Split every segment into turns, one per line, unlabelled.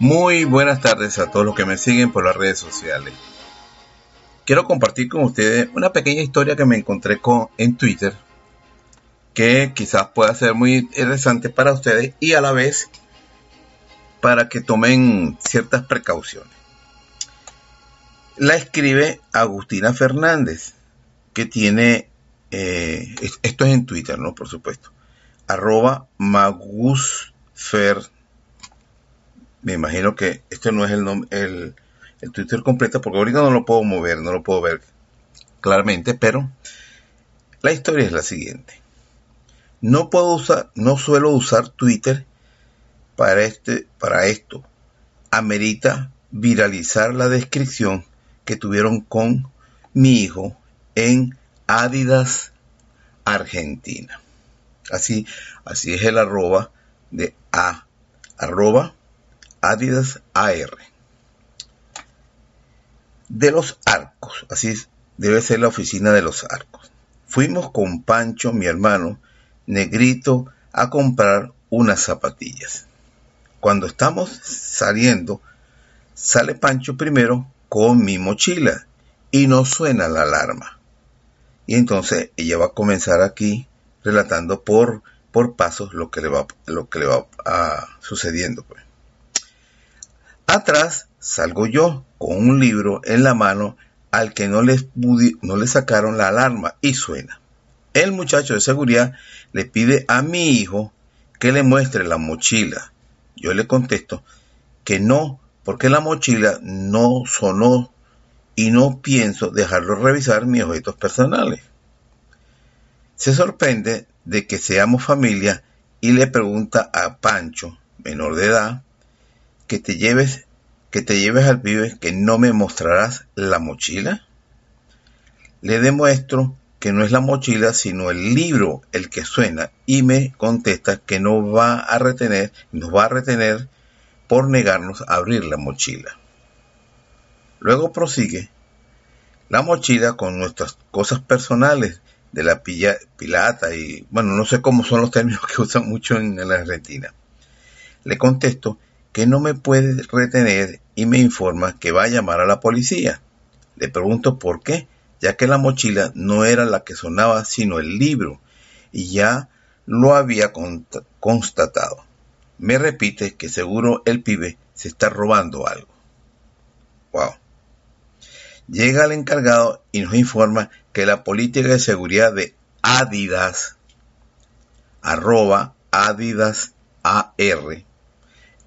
Muy buenas tardes a todos los que me siguen por las redes sociales. Quiero compartir con ustedes una pequeña historia que me encontré con, en Twitter que quizás pueda ser muy interesante para ustedes y a la vez para que tomen ciertas precauciones. La escribe Agustina Fernández, que tiene, eh, esto es en Twitter, ¿no? Por supuesto, arroba magusfer me imagino que este no es el, el, el Twitter completo, porque ahorita no lo puedo mover, no lo puedo ver claramente, pero la historia es la siguiente. No puedo usar, no suelo usar Twitter para este, para esto. Amerita viralizar la descripción que tuvieron con mi hijo en Adidas Argentina. Así, así es el arroba de A, arroba Adidas AR. De los arcos, así debe ser la oficina de los arcos. Fuimos con Pancho, mi hermano, negrito, a comprar unas zapatillas. Cuando estamos saliendo, sale Pancho primero con mi mochila y no suena la alarma. Y entonces ella va a comenzar aquí relatando por, por pasos lo que le va, lo que le va a, sucediendo. Pues. Atrás salgo yo con un libro en la mano al que no, le sacaron la alarma y suena. El muchacho de seguridad le pide a mi hijo que le muestre la mochila. Yo le contesto que no, porque la mochila no sonó y no pienso dejarlo revisar mis objetos personales. Se sorprende de que seamos familia y le pregunta a Pancho, menor de edad, que te lleves, que te lleves al pibe que no me mostrarás la mochila? Le demuestro que no es la mochila, sino el libro el que suena y me contesta que no va a retener, nos va a retener por negarnos a abrir la mochila. Luego prosigue la mochila con nuestras cosas personales de la pilla, pilata y bueno, no sé cómo son los términos que usan mucho en la Argentina. Le contesto que no me puede retener y me informa que va a llamar a la policía. Le pregunto por qué, ya que la mochila no era la que sonaba sino el libro, y ya lo había constatado. Me repite que seguro el pibe se está robando algo. Wow. Llega el encargado y nos informa que la política de seguridad de Adidas, arroba Adidas AR,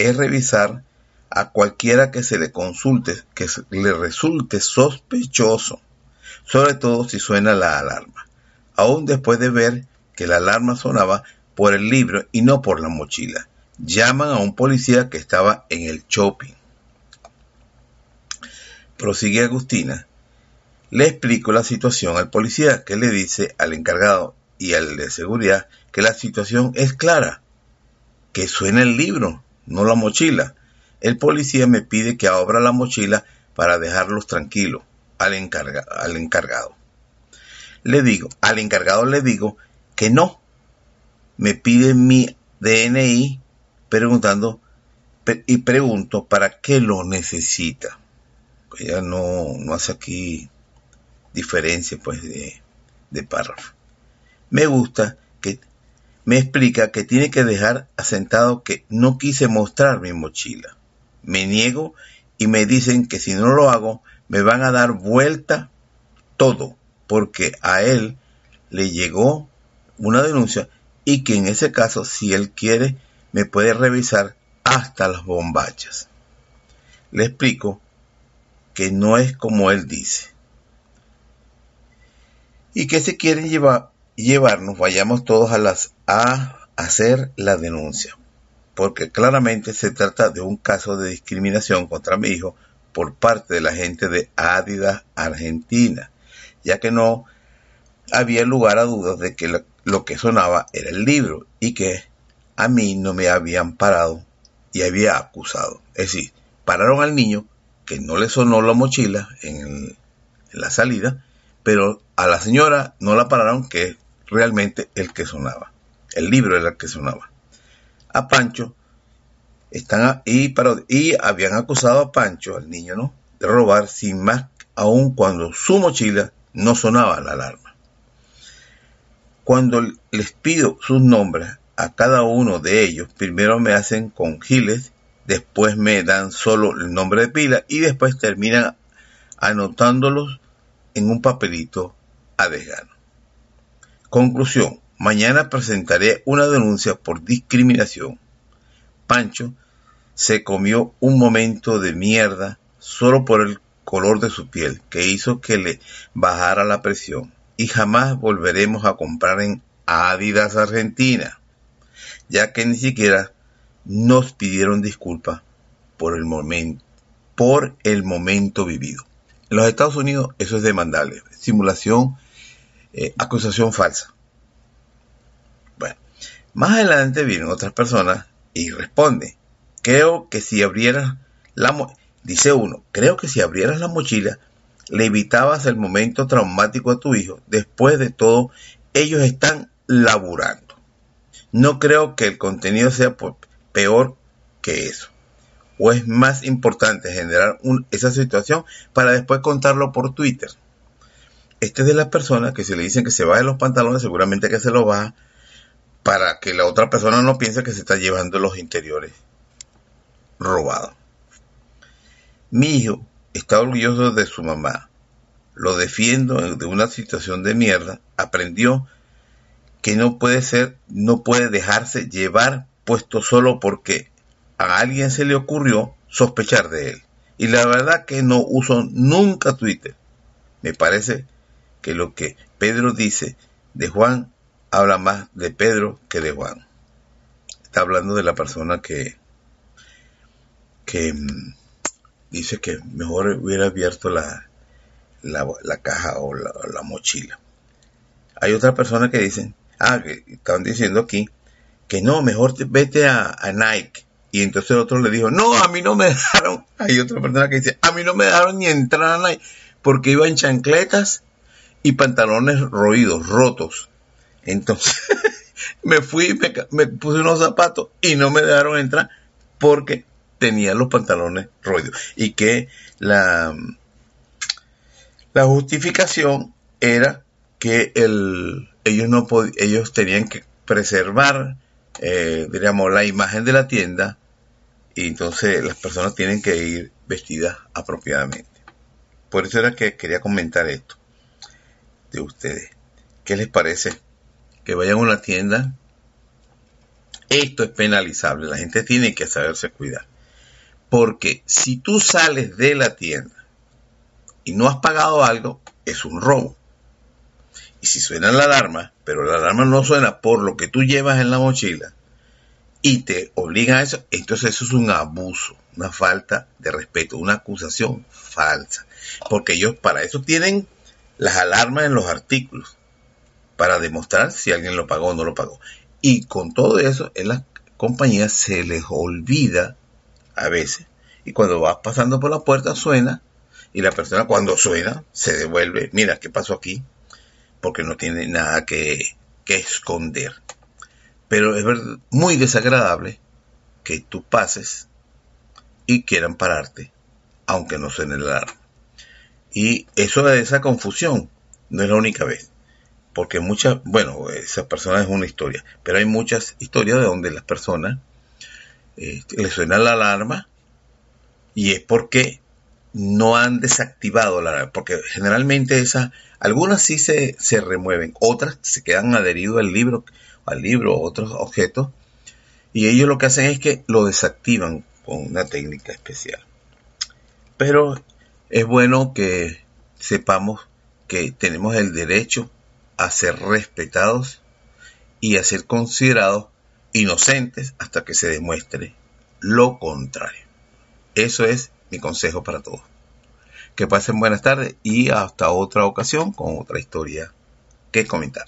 es revisar a cualquiera que se le consulte, que le resulte sospechoso, sobre todo si suena la alarma, aún después de ver que la alarma sonaba por el libro y no por la mochila. Llaman a un policía que estaba en el shopping. Prosigue Agustina. Le explico la situación al policía que le dice al encargado y al de seguridad que la situación es clara, que suena el libro, no la mochila. El policía me pide que abra la mochila para dejarlos tranquilos al, al encargado. Le digo, al encargado le digo que no. Me pide mi DNI preguntando y pregunto para qué lo necesita. Ella no, no hace aquí diferencia pues de, de párrafo. Me gusta que me explica que tiene que dejar asentado que no quise mostrar mi mochila. Me niego y me dicen que si no lo hago me van a dar vuelta todo, porque a él le llegó una denuncia y que en ese caso, si él quiere, me puede revisar hasta las bombachas. Le explico que no es como él dice. Y que si quieren llevar, llevarnos, vayamos todos a las a hacer la denuncia. Porque claramente se trata de un caso de discriminación contra mi hijo por parte de la gente de Adidas Argentina, ya que no había lugar a dudas de que lo que sonaba era el libro y que a mí no me habían parado y había acusado. Es decir, pararon al niño que no le sonó la mochila en, la salida, pero a la señora no la pararon que realmente el que sonaba. El libro era el que sonaba. A Pancho están y, y habían acusado a Pancho, al niño, ¿no? De robar sin más aún cuando su mochila no sonaba la alarma. Cuando les pido sus nombres a cada uno de ellos, primero me hacen con giles, después me dan solo el nombre de pila y después terminan anotándolos en un papelito a desgano. Conclusión. Mañana presentaré una denuncia por discriminación. Pancho se comió un momento de mierda solo por el color de su piel que hizo que le bajara la presión y jamás volveremos a comprar en Adidas Argentina, ya que ni siquiera nos pidieron disculpas por el momento, por el momento vivido. En los Estados Unidos eso es demandable, simulación, eh, acusación falsa. Bueno, más adelante vienen otras personas y responden, creo que si abrieras la dice uno, creo que si abrieras la mochila le evitabas el momento traumático a tu hijo. Después de todo, ellos están laburando. No creo que el contenido sea peor que eso. O es más importante generar esa situación para después contarlo por Twitter. Este es de las personas que si le dicen que se baje los pantalones, seguramente que se lo baja para que la otra persona no piense que se está llevando los interiores robados. Mi hijo está orgulloso de su mamá. Lo defiendo de una situación de mierda. Aprendió que no puede ser, no puede dejarse llevar puesto solo porque a alguien se le ocurrió sospechar de él. Y la verdad que no uso nunca Twitter. Me parece que lo que Pedro dice de Juan habla más de Pedro que de Juan. Está hablando de la persona que, que mm, dice que mejor hubiera abierto la, la, caja o la, mochila. Hay otra persona que dicen, ah, que estaban diciendo aquí, que no, mejor vete a, Nike. Y entonces el otro le dijo, no, a mí no me dejaron. Hay otra persona que dice, a mí no me dejaron ni entrar a Nike porque iba en chancletas y pantalones roídos, rotos. Entonces me fui, me, me puse unos zapatos y no me dejaron entrar porque tenía los pantalones roídos. Y que la, la justificación era que el, ellos, no ellos tenían que preservar, eh, la imagen de la tienda y entonces las personas tienen que ir vestidas apropiadamente. Por eso era que quería comentar esto de ustedes. ¿Qué les parece? Que vayan a una tienda. Esto es penalizable. La gente tiene que saberse cuidar. Porque si tú sales de la tienda y no has pagado algo, es un robo. Y si suena la alarma, pero la alarma no suena por lo que tú llevas en la mochila y te obligan a eso, entonces eso es un abuso, una falta de respeto, una acusación falsa. Porque ellos para eso tienen las alarmas en los artículos, para demostrar si alguien lo pagó o no lo pagó. Y con todo eso, en las compañías se les olvida a veces. Y cuando vas pasando por la puerta suena y la persona cuando suena se devuelve, mira, ¿qué pasó aquí? Porque no tiene nada que, esconder. Pero es muy desagradable que tú pases y quieran pararte, aunque no suene el alarma. Y eso de esa confusión no es la única vez. Porque muchas, bueno, esa persona es una historia, pero hay muchas historias de donde las personas eh, le suena la alarma Y es porque no han desactivado la alarma, porque generalmente esas, algunas sí se, se remueven, otras se quedan adheridos al libro, al libro otros objetos, y ellos lo que hacen es que lo desactivan con una técnica especial. Pero es bueno que sepamos que tenemos el derecho a ser respetados y a ser considerados inocentes hasta que se demuestre lo contrario. Eso es mi consejo para todos. Que pasen buenas tardes y hasta otra ocasión con otra historia que comentar.